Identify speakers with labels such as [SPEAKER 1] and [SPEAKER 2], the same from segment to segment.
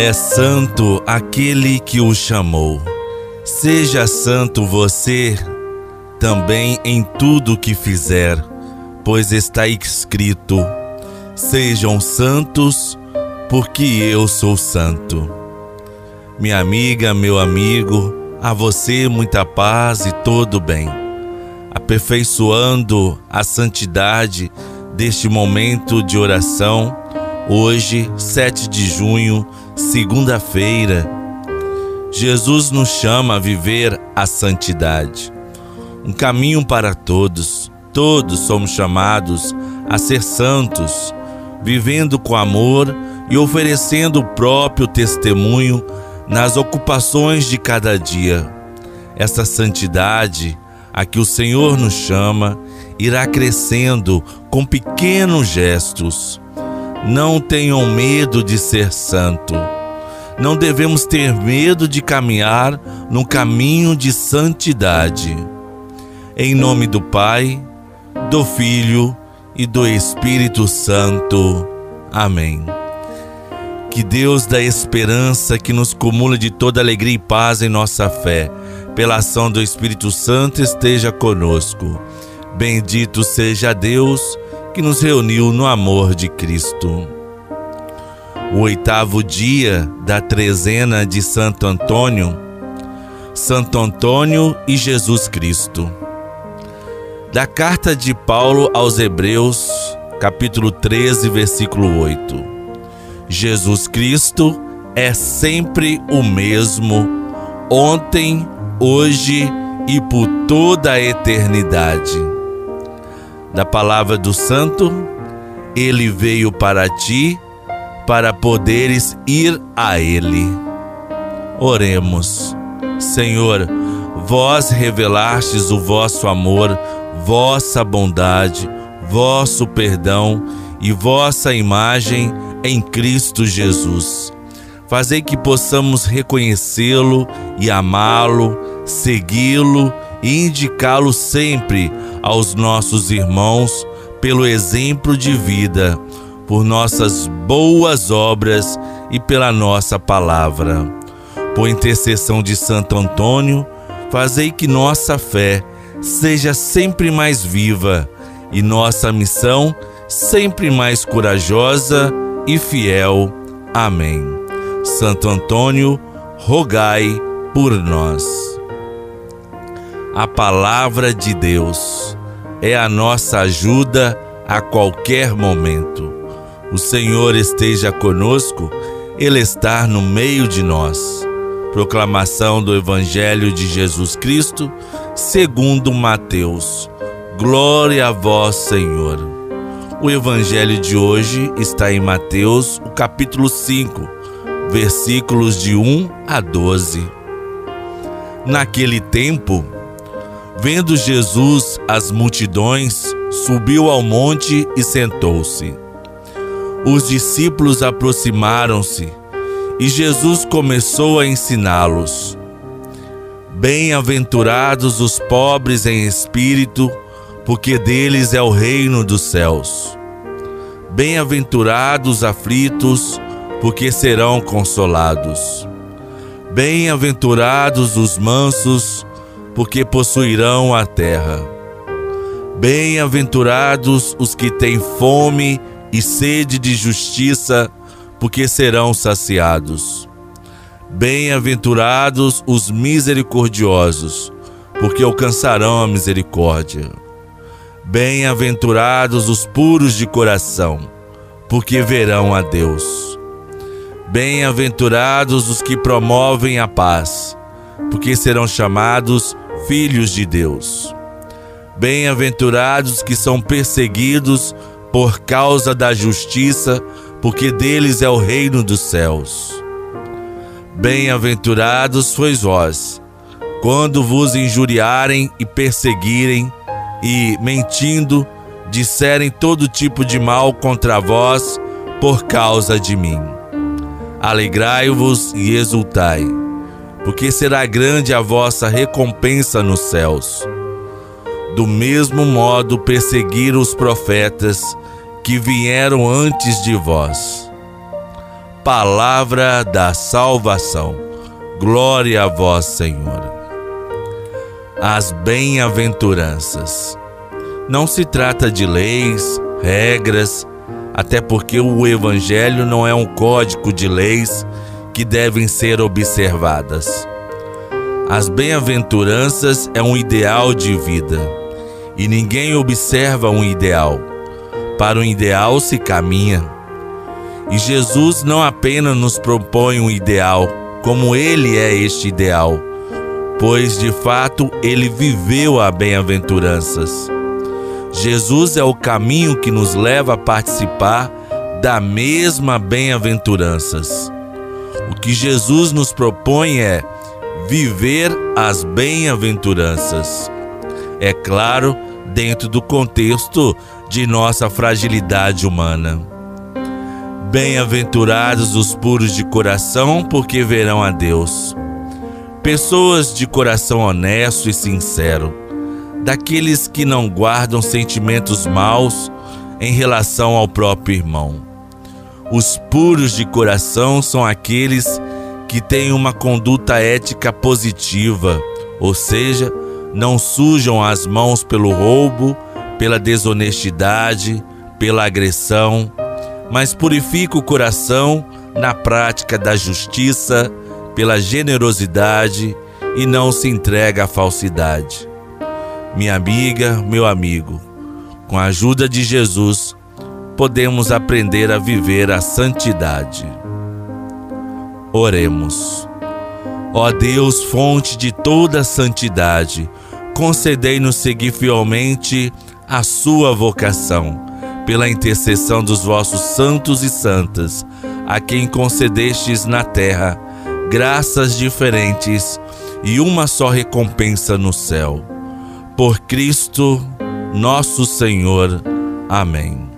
[SPEAKER 1] É santo aquele que o chamou. Seja santo você também em tudo que fizer, pois está escrito: Sejam santos, porque eu sou santo. Minha amiga, meu amigo, a você muita paz e todo bem, aperfeiçoando a santidade deste momento de oração, hoje, 7 de junho, segunda-feira. Jesus nos chama a viver a santidade, um caminho para todos. Todos somos chamados a ser santos, vivendo com amor e oferecendo o próprio testemunho nas ocupações de cada dia. Essa santidade a que o Senhor nos chama irá crescendo com pequenos gestos. Não tenham medo de ser santo. Não devemos ter medo de caminhar no caminho de santidade. Em nome do Pai, do Filho e do Espírito Santo. Amém. Que Deus da esperança que nos cumula de toda alegria e paz em nossa fé, pela ação do Espírito Santo esteja conosco. Bendito seja Deus que nos reuniu no amor de Cristo. O oitavo dia da trezena de Santo Antônio, Santo Antônio e Jesus Cristo. Da carta de Paulo aos Hebreus, capítulo 13, versículo 8. Jesus Cristo é sempre o mesmo, ontem, hoje e por toda a eternidade. Da palavra do Santo, ele veio para ti, para poderes ir a ele. Oremos. Senhor, vós revelastes o vosso amor, vossa bondade, vosso perdão e vossa imagem em Cristo Jesus. Fazei que possamos reconhecê-lo e amá-lo, segui-lo e indicá-lo sempre aos nossos irmãos pelo exemplo de vida, por nossas boas obras e pela nossa palavra. Por intercessão de Santo Antônio, fazei que nossa fé seja sempre mais viva e nossa missão sempre mais corajosa e fiel. Amém. Santo Antônio, rogai por nós. A palavra de Deus é a nossa ajuda a qualquer momento. O Senhor esteja conosco, Ele está no meio de nós. Proclamação do Evangelho de Jesus Cristo, segundo Mateus. Glória a vós, Senhor. O evangelho de hoje está em Mateus, o capítulo 5, versículos de 1 a 12. Naquele tempo, vendo Jesus as multidões, subiu ao monte e sentou-se. Os discípulos aproximaram-se e Jesus começou a ensiná-los. Bem-aventurados os pobres em espírito, porque deles é o reino dos céus. Bem-aventurados aflitos, porque serão consolados. Bem-aventurados os mansos, porque possuirão a terra. Bem-aventurados os que têm fome e sede de justiça, porque serão saciados. Bem-aventurados os misericordiosos, porque alcançarão a misericórdia. Bem-aventurados os puros de coração, porque verão a Deus. Bem-aventurados os que promovem a paz, porque serão chamados filhos de Deus. Bem-aventurados que são perseguidos por causa da justiça, porque deles é o reino dos céus. Bem-aventurados sois vós, quando vos injuriarem e perseguirem, e, mentindo, disserem todo tipo de mal contra vós por causa de mim. Alegrai-vos e exultai, porque será grande a vossa recompensa nos céus. Do mesmo modo perseguiram os profetas que vieram antes de vós. palavra da salvação. Glória a vós, Senhor. As bem-aventuranças. Não se trata de leis, regras, até porque o Evangelho não é um código de leis que devem ser observadas. As bem-aventuranças é um ideal de vida e ninguém observa um ideal. Para o ideal se caminha. E Jesus não apenas nos propõe um ideal, como ele é este ideal, pois de fato ele viveu a bem-aventuranças. Jesus é o caminho que nos leva a participar da mesma bem-aventuranças. Que Jesus nos propõe é viver as bem-aventuranças. É claro, dentro do contexto de nossa fragilidade humana. Bem-aventurados os puros de coração, porque verão a Deus. Pessoas de coração honesto e sincero, daqueles que não guardam sentimentos maus em relação ao próprio irmão. Os puros de coração são aqueles que têm uma conduta ética positiva, ou seja, não sujam as mãos pelo roubo, pela desonestidade, pela agressão mas purifica o coração na prática da justiça, pela generosidade e não se entrega à falsidade. Minha amiga, meu amigo, com a ajuda de Jesus, podemos aprender a viver a santidade. Oremos. Ó Deus, fonte de toda santidade, concedei-nos seguir fielmente a sua vocação pela intercessão dos vossos santos e santas, a quem concedestes na terra graças diferentes e uma só recompensa no céu. Por Cristo, nosso Senhor. Amém.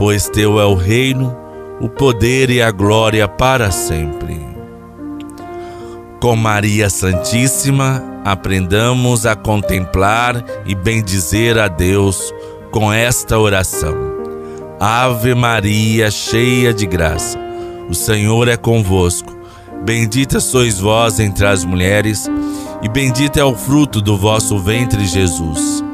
[SPEAKER 1] pois teu é o reino, o poder e a glória para sempre. Com Maria Santíssima, aprendamos a contemplar e bendizer a Deus com esta oração. Ave Maria, cheia de graça, o Senhor é convosco. Bendita sois vós entre as mulheres, e bendito é o fruto do vosso ventre, Jesus.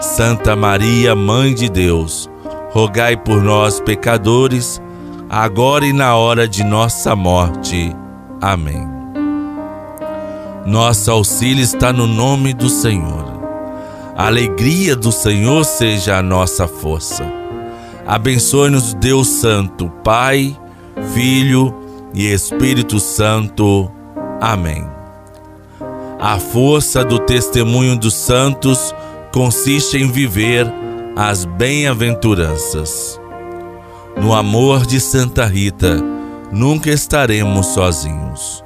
[SPEAKER 1] Santa Maria, Mãe de Deus, rogai por nós, pecadores, agora e na hora de nossa morte. Amém. Nosso auxílio está no nome do Senhor. A alegria do Senhor seja a nossa força. Abençoe-nos, Deus Santo, Pai, Filho e Espírito Santo. Amém. A força do testemunho dos santos consiste em viver as bem-aventuranças. No amor de Santa Rita, nunca estaremos sozinhos.